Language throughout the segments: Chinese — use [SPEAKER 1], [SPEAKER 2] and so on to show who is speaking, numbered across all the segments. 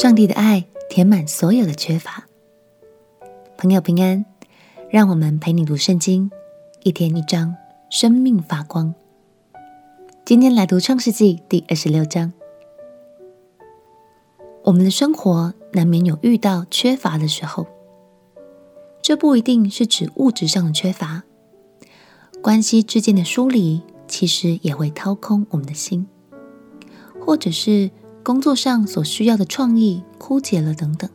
[SPEAKER 1] 上帝的爱填满所有的缺乏。朋友平安，让我们陪你读圣经，一天一章，生命发光。今天来读创世纪第二十六章。我们的生活难免有遇到缺乏的时候，这不一定是指物质上的缺乏，关系之间的疏离，其实也会掏空我们的心，或者是工作上所需要的创意枯竭了等等。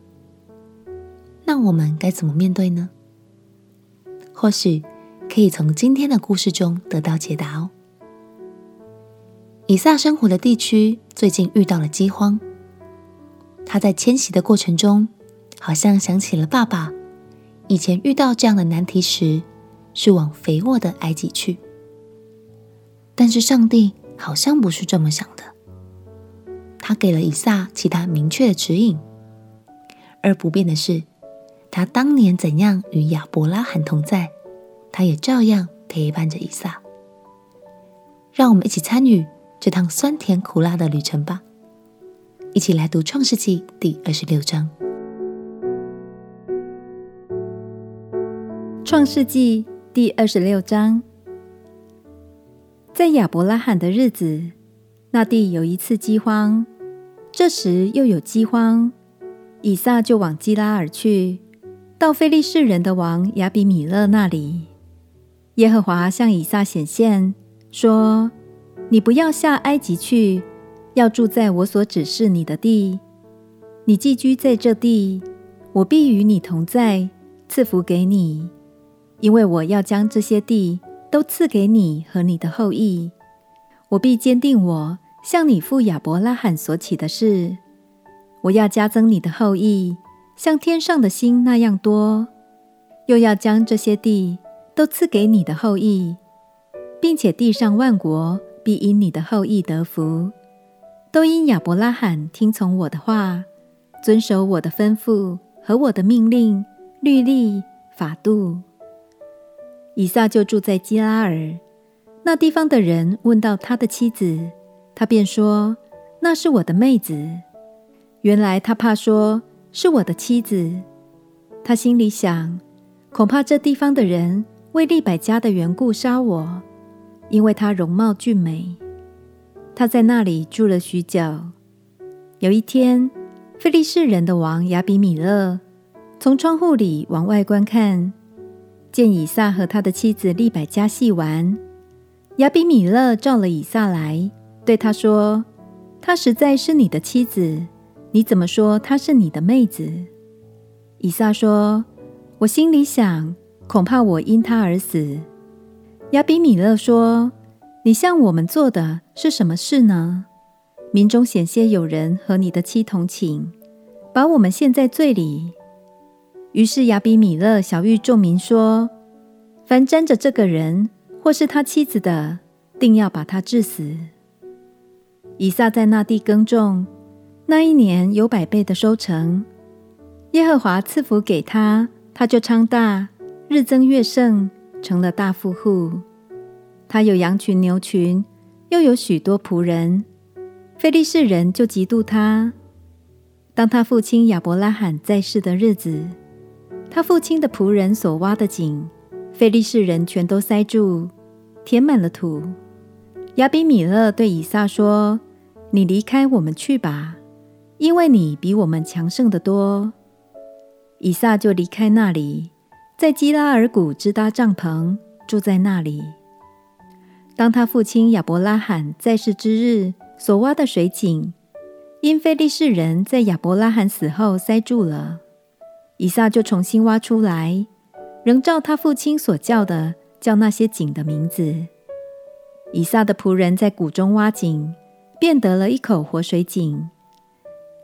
[SPEAKER 1] 那我们该怎么面对呢？或许可以从今天的故事中得到解答哦。以撒生活的地区最近遇到了饥荒。他在迁徙的过程中，好像想起了爸爸以前遇到这样的难题时，是往肥沃的埃及去。但是上帝好像不是这么想，他给了以撒其他明确的指引，而不变的是，他当年怎样与亚伯拉罕同在，他也照样陪伴着以撒。让我们一起参与这趟酸甜苦辣的旅程吧。一起来读《创世纪》第二十六章。
[SPEAKER 2] 《创世纪》第二十六章，在亚伯拉罕的日子，那地有一次饥荒。这时又有饥荒，以撒就往基拉尔去，到非利士人的王亚比米勒那里。耶和华向以撒显现，说：“你不要下埃及去。”要住在我所指示你的地，你寄居在这地，我必与你同在，赐福给你，因为我要将这些地都赐给你和你的后裔。我必坚定我向你父亚伯拉罕所起的誓，我要加增你的后裔，像天上的星那样多，又要将这些地都赐给你的后裔，并且地上万国必因你的后裔得福。都因亚伯拉罕听从我的话，遵守我的吩咐和我的命令、律例、法度。以撒就住在基拉尔。那地方的人问到他的妻子，他便说：“那是我的妹子。”原来他怕说是我的妻子。他心里想，恐怕这地方的人为利百加的缘故杀我，因为她容貌俊美。他在那里住了许久。有一天，非利士人的王亚比米勒从窗户里往外观看，见以撒和他的妻子利百加戏玩。亚比米勒召了以撒来，对他说：“她实在是你的妻子，你怎么说她是你的妹子？”以撒说：“我心里想，恐怕我因她而死。”亚比米勒说。你向我们做的是什么事呢？民中险些有人和你的妻同寝，把我们陷在罪里。于是亚比米勒晓諭众民说：凡沾着这个人或是他妻子的，定要把他治死。以撒在那地耕种，那一年有百倍的收成。耶和华赐福给他，他就昌大，日增月盛，成了大富户。他有羊群牛群，又有许多仆人。菲利士人就嫉妒他。当他父亲亚伯拉罕在世的日子，他父亲的仆人所挖的井，菲利士人全都塞住，填满了土。亚比米勒对以撒说：“你离开我们去吧，因为你比我们强盛得多。”以撒就离开那里，在基拉尔谷支搭帐篷，住在那里。当他父亲亚伯拉罕在世之日所挖的水井，因非利士人在亚伯拉罕死后塞住了，以撒就重新挖出来，仍照他父亲所叫的叫那些井的名字。以撒的仆人在谷中挖井，便得了一口活水井。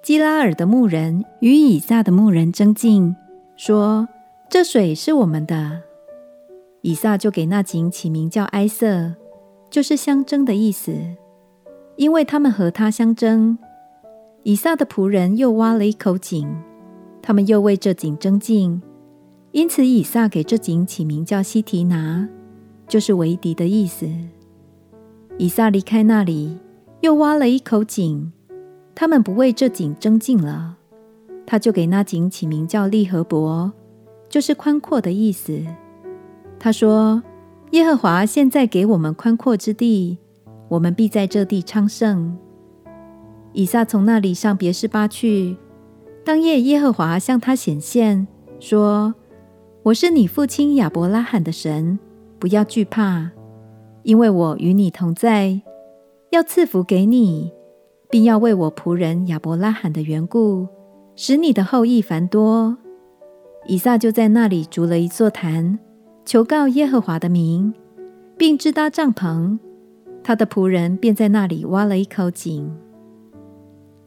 [SPEAKER 2] 基拉尔的牧人与以撒的牧人争竞，说：“这水是我们的。”以撒就给那井起名叫埃瑟。就是相争的意思，因为他们和他相争。以撒的仆人又挖了一口井，他们又为这井争竞，因此以撒给这井起名叫西提拿，就是为敌的意思。以撒离开那里，又挖了一口井，他们不为这井争竞了，他就给那井起名叫利河伯，就是宽阔的意思。他说：“耶和华现在给我们宽阔之地，我们必在这地昌盛。”以撒从那里上别是巴去。当夜，耶和华向他显现，说：“我是你父亲亚伯拉罕的神，不要惧怕，因为我与你同在，要赐福给你，并要为我仆人亚伯拉罕的缘故，使你的后裔繁多。”以撒就在那里筑了一座坛，求告耶和华的名，并支搭帐篷。他的仆人便在那里挖了一口井。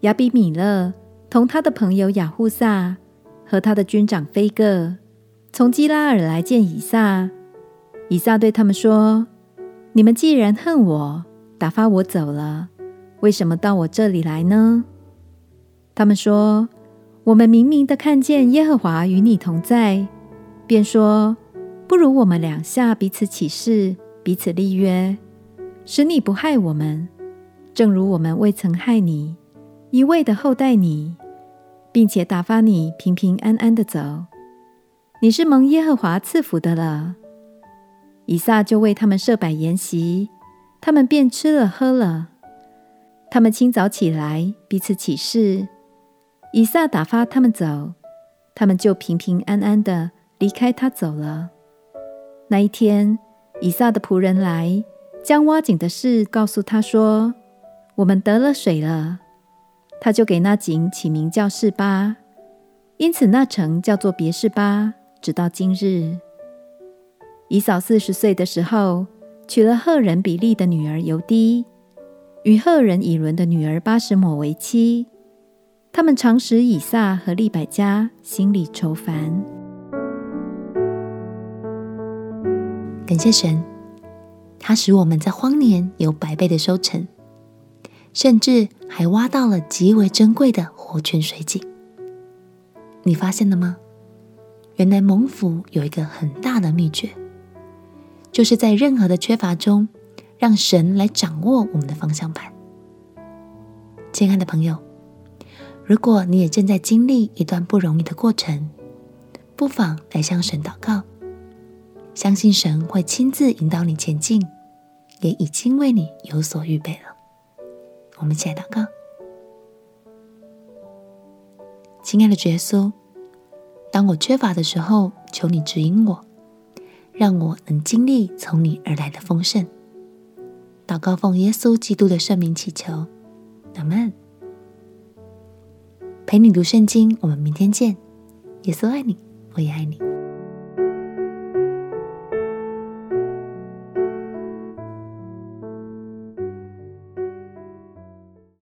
[SPEAKER 2] 亚比米勒同他的朋友雅户萨和他的军长非各从基拉耳来见以撒。以撒对他们说：“你们既然恨我，打发我走了，为什么到我这里来呢？”他们说：“我们明明的看见耶和华与你同在，便说：不如我们两下彼此起誓，彼此立约，使你不害我们，正如我们未曾害你，一味的厚待你。”并且打发你平平安安的走，你是蒙耶和华赐福的了。以撒就为他们设摆筵席，他们便吃了喝了。他们清早起来，彼此起誓。以撒打发他们走，他们就平平安安的离开他走了。那一天，以撒的仆人来，将挖井的事告诉他说：“我们得了水了。”他就给那井起名叫示巴，因此那城叫做别是巴，直到今日。以扫四十岁的时候，娶了赫人比利的女儿尤迪，与赫人以伦的女儿巴实抹为妻。他们常使以撒和利百加心里愁烦。
[SPEAKER 1] 感谢神，他使我们在荒年有百倍的收成。甚至还挖到了极为珍贵的活泉水井，你发现了吗？原来蒙福有一个很大的秘诀，就是在任何的缺乏中，让神来掌握我们的方向盘。亲爱的朋友，如果你也正在经历一段不容易的过程，不妨来向神祷告，相信神会亲自引导你前进，也已经为你有所预备了。我们一起来祷告，亲爱的耶稣，当我缺乏的时候，求你指引我，让我能经历从你而来的丰盛。祷告奉耶稣基督的圣名祈求，阿门。陪你读圣经，我们明天见。耶稣爱你，我也爱你。